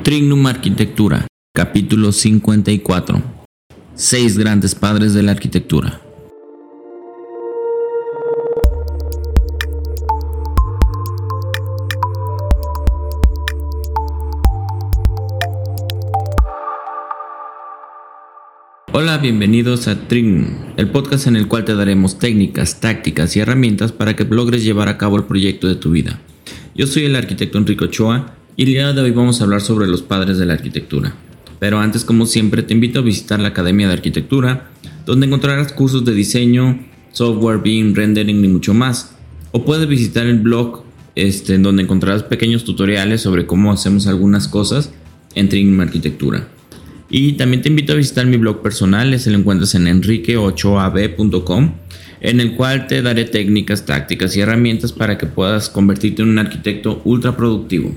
Trignum Arquitectura, capítulo 54. Seis grandes padres de la arquitectura. Hola, bienvenidos a Trignum, el podcast en el cual te daremos técnicas, tácticas y herramientas para que logres llevar a cabo el proyecto de tu vida. Yo soy el arquitecto Enrico Ochoa y el día de hoy vamos a hablar sobre los padres de la arquitectura. Pero antes, como siempre, te invito a visitar la Academia de Arquitectura, donde encontrarás cursos de diseño, software, BIM, rendering y mucho más. O puedes visitar el blog, este, donde encontrarás pequeños tutoriales sobre cómo hacemos algunas cosas en Trinum Arquitectura. Y también te invito a visitar mi blog personal, ese lo encuentras en enrique8ab.com, en el cual te daré técnicas, tácticas y herramientas para que puedas convertirte en un arquitecto ultra productivo.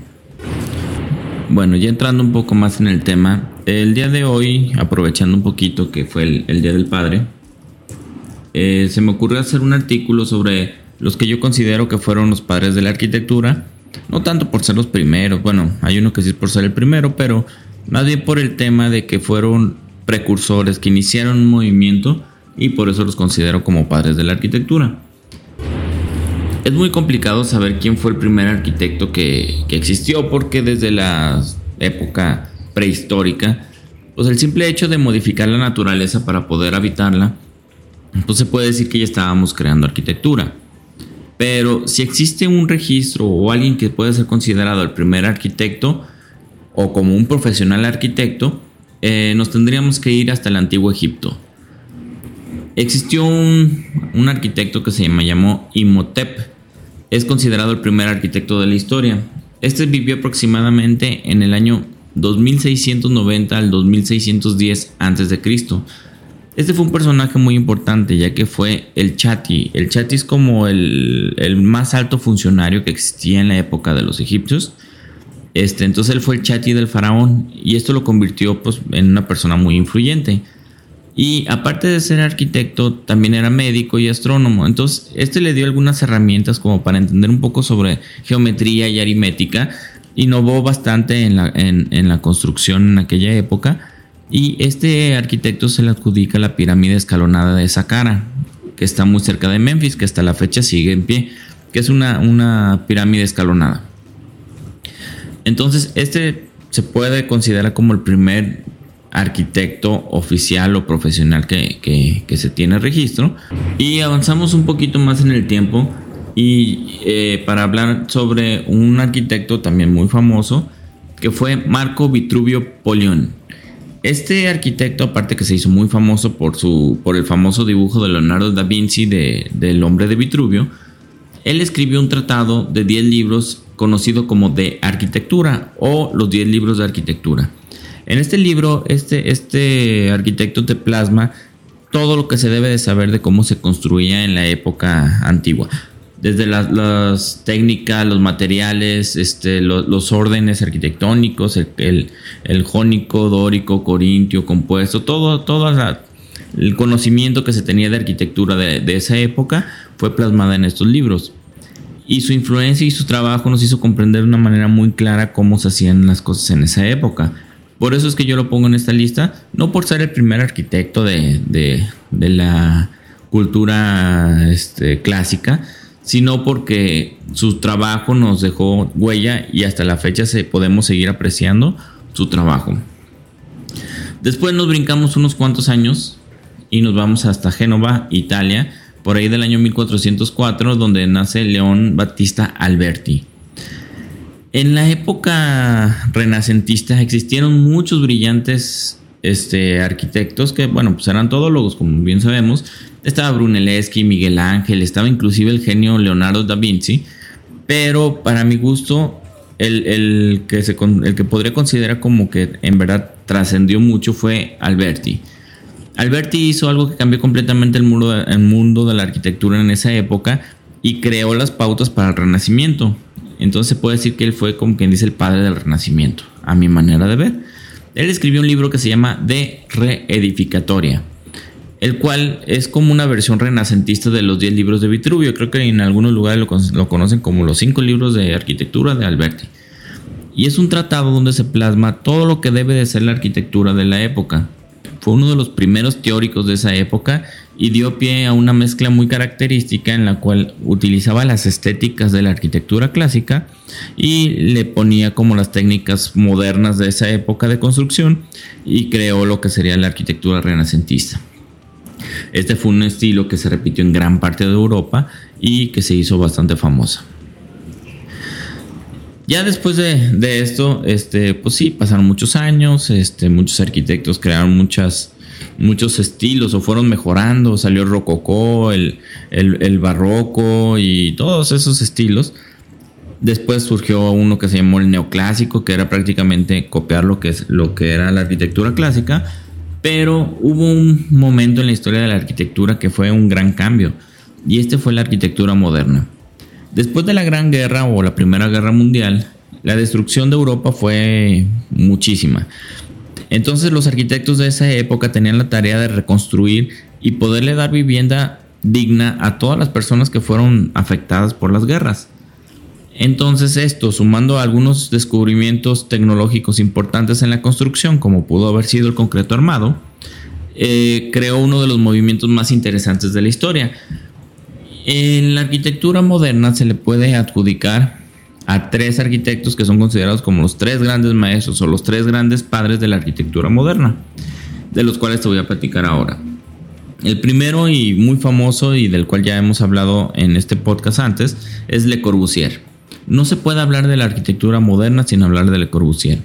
Bueno, ya entrando un poco más en el tema, el día de hoy, aprovechando un poquito que fue el, Día del Padre, eh, se me ocurrió hacer un artículo sobre los que yo considero que fueron los padres de la arquitectura, no tanto por ser los primeros, bueno, hay uno que sí es por ser el primero, pero más bien por el tema de que fueron precursores, que iniciaron un movimiento y por eso los considero como padres de la arquitectura. Es muy complicado saber quién fue el primer arquitecto que, existió porque desde la época prehistórica, pues el simple hecho de modificar la naturaleza para poder habitarla, pues se puede decir que ya estábamos creando arquitectura. Pero si existe un registro o alguien que puede ser considerado el primer arquitecto o como un profesional arquitecto, eh, nos tendríamos que ir hasta el antiguo Egipto. Existió un, un arquitecto que se llamó Imhotep, es considerado el primer arquitecto de la historia. Este vivió aproximadamente en el año 2690 al 2610 a.C. Este fue un personaje muy importante ya que fue el Chati. El Chati es como el, el, más alto funcionario que existía en la época de los egipcios. Este, entonces él fue el Chati del faraón y esto lo convirtió pues, en una persona muy influyente. Y aparte de ser arquitecto, también era médico y astrónomo. Entonces, este le dio algunas herramientas como para entender un poco sobre geometría y aritmética. Innovó bastante en la, construcción en aquella época. Y este arquitecto se le adjudica la pirámide escalonada de Saqqara, que está muy cerca de Memphis, que hasta la fecha sigue en pie, que es una pirámide escalonada. Entonces, este se puede considerar como el primer arquitecto oficial o profesional que, se tiene registro. Y avanzamos un poquito más en el tiempo y eh, para hablar sobre un arquitecto también muy famoso que fue Marco Vitruvio Polión. Este arquitecto, aparte que se hizo muy famoso por, su, por el famoso dibujo de Leonardo da Vinci de, del hombre de Vitruvio, él escribió un tratado de 10 libros conocido como de arquitectura o los 10 libros de arquitectura. En este libro, este, este arquitecto te plasma todo lo que se debe de saber de cómo se construía en la época antigua. Desde las, técnicas, los materiales, este, los, órdenes arquitectónicos, el, jónico, dórico, corintio, compuesto, todo, todo el conocimiento que se tenía de arquitectura de, de esa época fue plasmada en estos libros. Y su influencia y su trabajo nos hizo comprender de una manera muy clara cómo se hacían las cosas en esa época. Por eso es que yo lo pongo en esta lista, no por ser el primer arquitecto de, la cultura este, clásica, sino porque su trabajo nos dejó huella y hasta la fecha se, podemos seguir apreciando su trabajo. Después nos brincamos unos cuantos años y nos vamos hasta Génova, Italia, por ahí del año 1404, donde nace León Battista Alberti. En la época renacentista existieron muchos brillantes este, arquitectos que, bueno, pues eran todólogos, como bien sabemos. Estaba Brunelleschi, Miguel Ángel, estaba inclusive el genio Leonardo da Vinci, pero para mi gusto, el, que, se, el que podría considerar como que en verdad trascendió mucho fue Alberti. Alberti hizo algo que cambió completamente el mundo, el mundo de la arquitectura en esa época y creó las pautas para el Renacimiento. Entonces puede decir que él fue como quien dice el padre del renacimiento, a mi manera de ver. Él escribió un libro que se llama De Reedificatoria, el cual es como una versión renacentista de los 10 libros de Vitruvio. Creo que en algunos lugares lo, conocen como los 5 libros de arquitectura de Alberti. y es un tratado donde se plasma todo lo que debe de ser la arquitectura de la época. Fue uno de los primeros teóricos de esa época y dio pie a una mezcla muy característica en la cual utilizaba las estéticas de la arquitectura clásica y le ponía como las técnicas modernas de esa época de construcción y creó lo que sería la arquitectura renacentista. Este fue un estilo que se repitió en gran parte de Europa y que se hizo bastante famosa. Ya después de, esto, este, pues sí, pasaron muchos años, este, muchos arquitectos crearon muchas, muchos estilos o fueron mejorando, salió el rococó, el, el, barroco y todos esos estilos. Después surgió uno que se llamó el neoclásico, que era prácticamente copiar lo que, es, lo que era la arquitectura clásica, pero hubo un momento en la historia de la arquitectura que fue un gran cambio, y este fue la arquitectura moderna. Después de la Gran Guerra o la Primera Guerra Mundial, la destrucción de Europa fue muchísima. Entonces los arquitectos de esa época tenían la tarea de reconstruir y poderle dar vivienda digna a todas las personas que fueron afectadas por las guerras. Entonces esto, sumando algunos descubrimientos tecnológicos importantes en la construcción, como pudo haber sido el concreto armado, eh, creó uno de los movimientos más interesantes de la historia. En la arquitectura moderna se le puede adjudicar a tres arquitectos que son considerados como los tres grandes maestros o los tres grandes padres de la arquitectura moderna, de los cuales te voy a platicar ahora. El primero y muy famoso y del cual ya hemos hablado en este podcast antes es Le Corbusier. No se puede hablar de la arquitectura moderna sin hablar de Le Corbusier.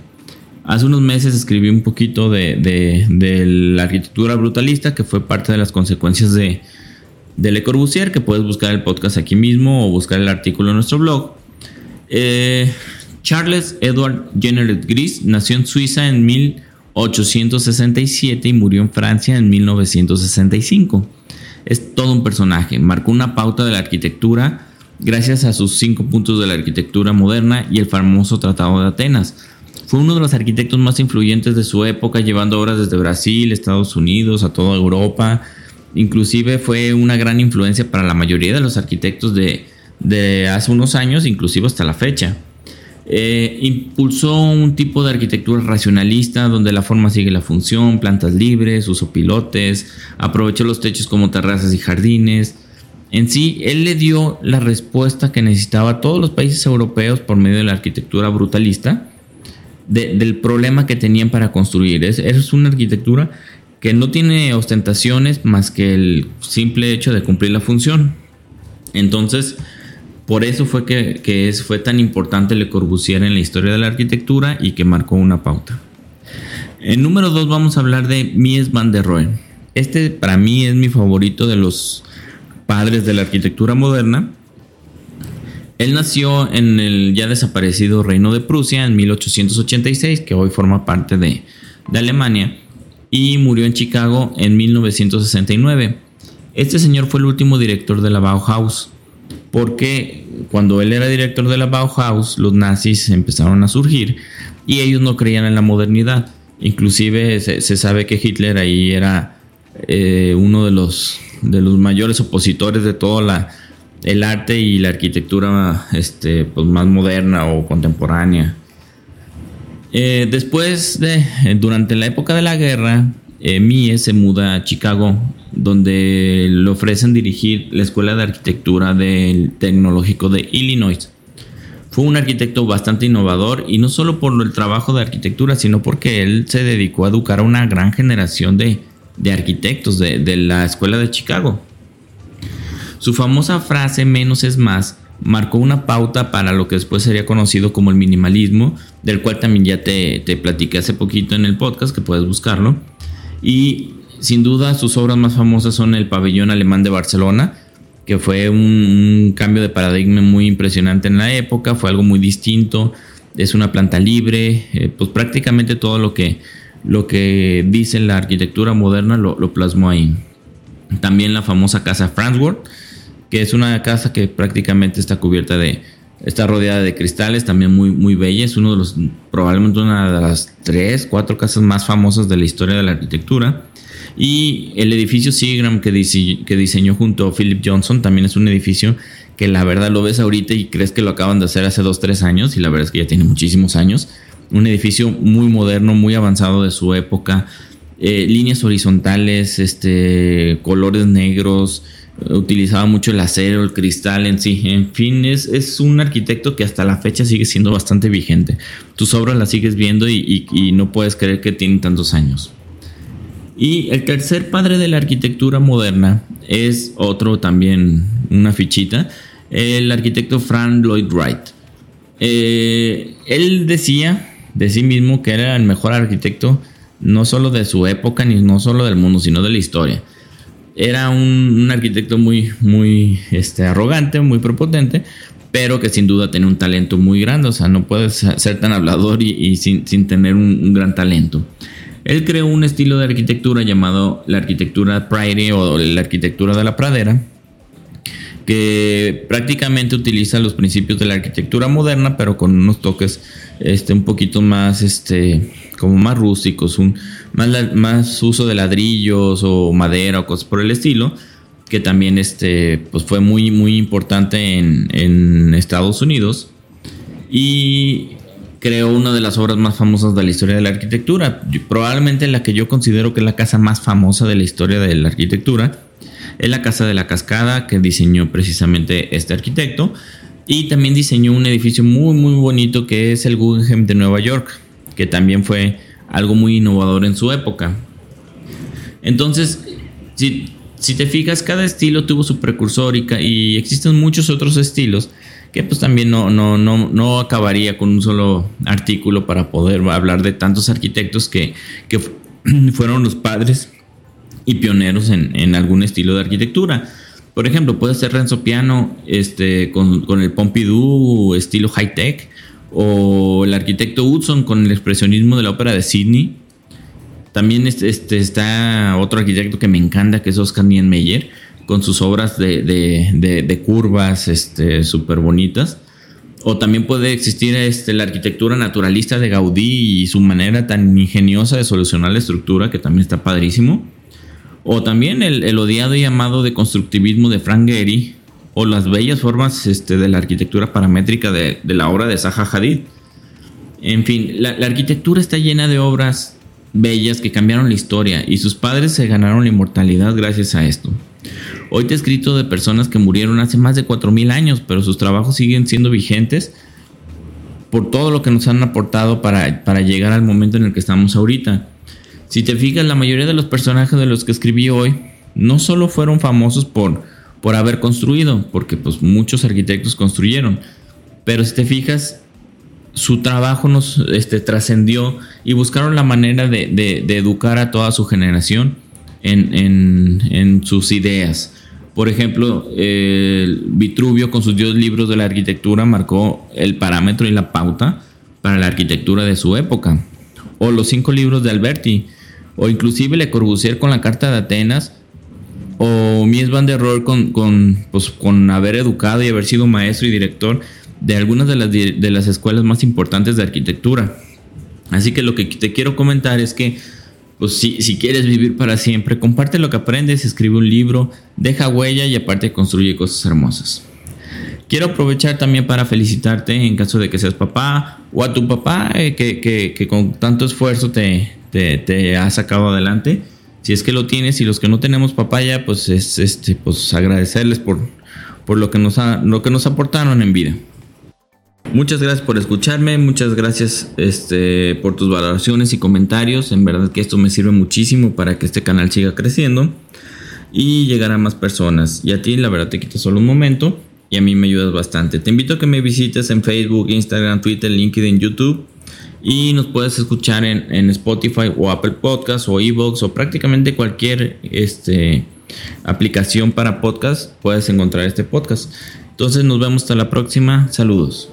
Hace unos meses escribí un poquito de, de la arquitectura brutalista que fue parte de las consecuencias de, de Le Corbusier, que puedes buscar el podcast aquí mismo o buscar el artículo en nuestro blog. Eh, Charles Edward Jenner Gris nació en Suiza en 1867 y murió en Francia en 1965. Es todo un personaje, marcó una pauta de la arquitectura gracias a sus cinco puntos de la arquitectura moderna y el famoso Tratado de Atenas. Fue uno de los arquitectos más influyentes de su época, llevando obras desde Brasil, Estados Unidos, a toda Europa, Inclusive fue una gran influencia para la mayoría de los arquitectos de, hace unos años, inclusive hasta la fecha. Eh, impulsó un tipo de arquitectura racionalista donde la forma sigue la función, plantas libres, usó pilotes, aprovechó los techos como terrazas y jardines. En sí, él le dio la respuesta que necesitaba a todos los países europeos por medio de la arquitectura brutalista del problema que tenían para construir. Es una arquitectura que no tiene ostentaciones más que el simple hecho de cumplir la función. Entonces, por eso fue que, fue tan importante Le Corbusier en la historia de la arquitectura y que marcó una pauta. En número 2 vamos a hablar de Mies van der Rohe. Este para mí es mi favorito de los padres de la arquitectura moderna. Él nació en el ya desaparecido Reino de Prusia en 1886, que hoy forma parte de, de Alemania y murió en Chicago en 1969. Este señor fue el último director de la Bauhaus, porque cuando él era director de la Bauhaus, los nazis empezaron a surgir y ellos no creían en la modernidad. Inclusive se, sabe que Hitler ahí era eh, uno de los, de los mayores opositores de todo la, el arte y la arquitectura este, pues más moderna o contemporánea. Eh, después de, durante la época de la guerra, eh, Mie se muda a Chicago, donde le ofrecen dirigir la Escuela de Arquitectura del Tecnológico de Illinois. Fue un arquitecto bastante innovador y no solo por el trabajo de arquitectura, sino porque él se dedicó a educar a una gran generación de, arquitectos de la Escuela de Chicago. Su famosa frase menos es más marcó una pauta para lo que después sería conocido como el minimalismo, del cual también ya te, te platiqué hace poquito en el podcast, que puedes buscarlo. Y sin duda sus obras más famosas son el pabellón alemán de Barcelona, que fue un, cambio de paradigma muy impresionante en la época, fue algo muy distinto, es una planta libre, eh, pues prácticamente todo lo que, lo que dice la arquitectura moderna lo, lo plasmó ahí. También la famosa casa Frankfurt, que es una casa que prácticamente está cubierta de, Está rodeada de cristales, también muy, muy bella. Es uno de los, probablemente una de las tres, cuatro casas más famosas de la historia de la arquitectura. Y el edificio Seagram que, que diseñó junto a Philip Johnson también es un edificio que la verdad lo ves ahorita y crees que lo acaban de hacer hace dos, tres años y la verdad es que ya tiene muchísimos años. Un edificio muy moderno, muy avanzado de su época. Eh, líneas horizontales, este, colores negros, utilizaba mucho el acero, el cristal en sí. En fin, es, es, un arquitecto que hasta la fecha sigue siendo bastante vigente. Tus obras las sigues viendo y, no puedes creer que tienen tantos años. Y el tercer padre de la arquitectura moderna es otro también, una fichita, el arquitecto Frank Lloyd Wright. Eh, él decía de sí mismo que era el mejor arquitecto no solo de su época ni no solo del mundo, sino de la historia era un, arquitecto muy, muy este, arrogante, muy prepotente, pero que sin duda tenía un talento muy grande. O sea, no puedes ser tan hablador y, sin, tener un, gran talento. Él creó un estilo de arquitectura llamado la arquitectura prairie o la arquitectura de la pradera, que prácticamente utiliza los principios de la arquitectura moderna, pero con unos toques este, un poquito más, este, como más rústicos, más uso de ladrillos o madera o cosas por el estilo, que también este, pues fue muy, muy importante en, en Estados Unidos. Y creó una de las obras más famosas de la historia de la arquitectura, probablemente la que yo considero que es la casa más famosa de la historia de la arquitectura, es la Casa de la Cascada que diseñó precisamente este arquitecto. Y también diseñó un edificio muy muy bonito que es el Guggenheim de Nueva York, que también fue algo muy innovador en su época. Entonces, si, si te fijas, cada estilo tuvo su precursor y, y, existen muchos otros estilos que pues también no, no, no, no acabaría con un solo artículo para poder hablar de tantos arquitectos que, que fueron los padres y pioneros en, algún estilo de arquitectura. Por ejemplo, puede ser Renzo Piano este, con, el Pompidou estilo high-tech, o el arquitecto Hudson con el expresionismo de la ópera de Sydney. También este, este está otro arquitecto que me encanta, que es Oscar Niemeyer, con sus obras de, curvas súper este, bonitas. O también puede existir este, la arquitectura naturalista de Gaudí y su manera tan ingeniosa de solucionar la estructura, que también está padrísimo. O también el, odiado y amado de constructivismo de Frank Gehry, o las bellas formas este, de la arquitectura paramétrica de, la obra de Zaha Hadid. En fin, la, arquitectura está llena de obras bellas que cambiaron la historia y sus padres se ganaron la inmortalidad gracias a esto. Hoy te he escrito de personas que murieron hace más de 4.000 años, pero sus trabajos siguen siendo vigentes por todo lo que nos han aportado para, para llegar al momento en el que estamos ahorita. Si te fijas, la mayoría de los personajes de los que escribí hoy no solo fueron famosos por, por haber construido, porque pues muchos arquitectos construyeron, pero si te fijas, su trabajo nos este, trascendió y buscaron la manera de, educar a toda su generación en, sus ideas. Por ejemplo, Vitruvio con sus 10 libros de la arquitectura marcó el parámetro y la pauta para la arquitectura de su época. O los cinco libros de Alberti, o inclusive Le Corbusier con la Carta de Atenas, o Mies van der Rohe con, con, pues, con haber educado y haber sido maestro y director de algunas de las, de las escuelas más importantes de arquitectura. Así que lo que te quiero comentar es que pues si, si, quieres vivir para siempre, comparte lo que aprendes, escribe un libro, deja huella y aparte construye cosas hermosas. Quiero aprovechar también para felicitarte en caso de que seas papá o a tu papá eh, que, que, con tanto esfuerzo te, te, ha sacado adelante. Si es que lo tienes y los que no tenemos papaya, pues es este, pues agradecerles por, por lo, que nos lo que nos aportaron en vida. Muchas gracias por escucharme, muchas gracias este, por tus valoraciones y comentarios. En verdad que esto me sirve muchísimo para que este canal siga creciendo y llegar a más personas. Y a ti, la verdad, te quita solo un momento y a mí me ayudas bastante. Te invito a que me visites en Facebook, Instagram, Twitter, LinkedIn, YouTube y nos puedes escuchar en, Spotify o Apple Podcasts o Evox o prácticamente cualquier este, aplicación para podcast puedes encontrar este podcast. Entonces nos vemos hasta la próxima. Saludos.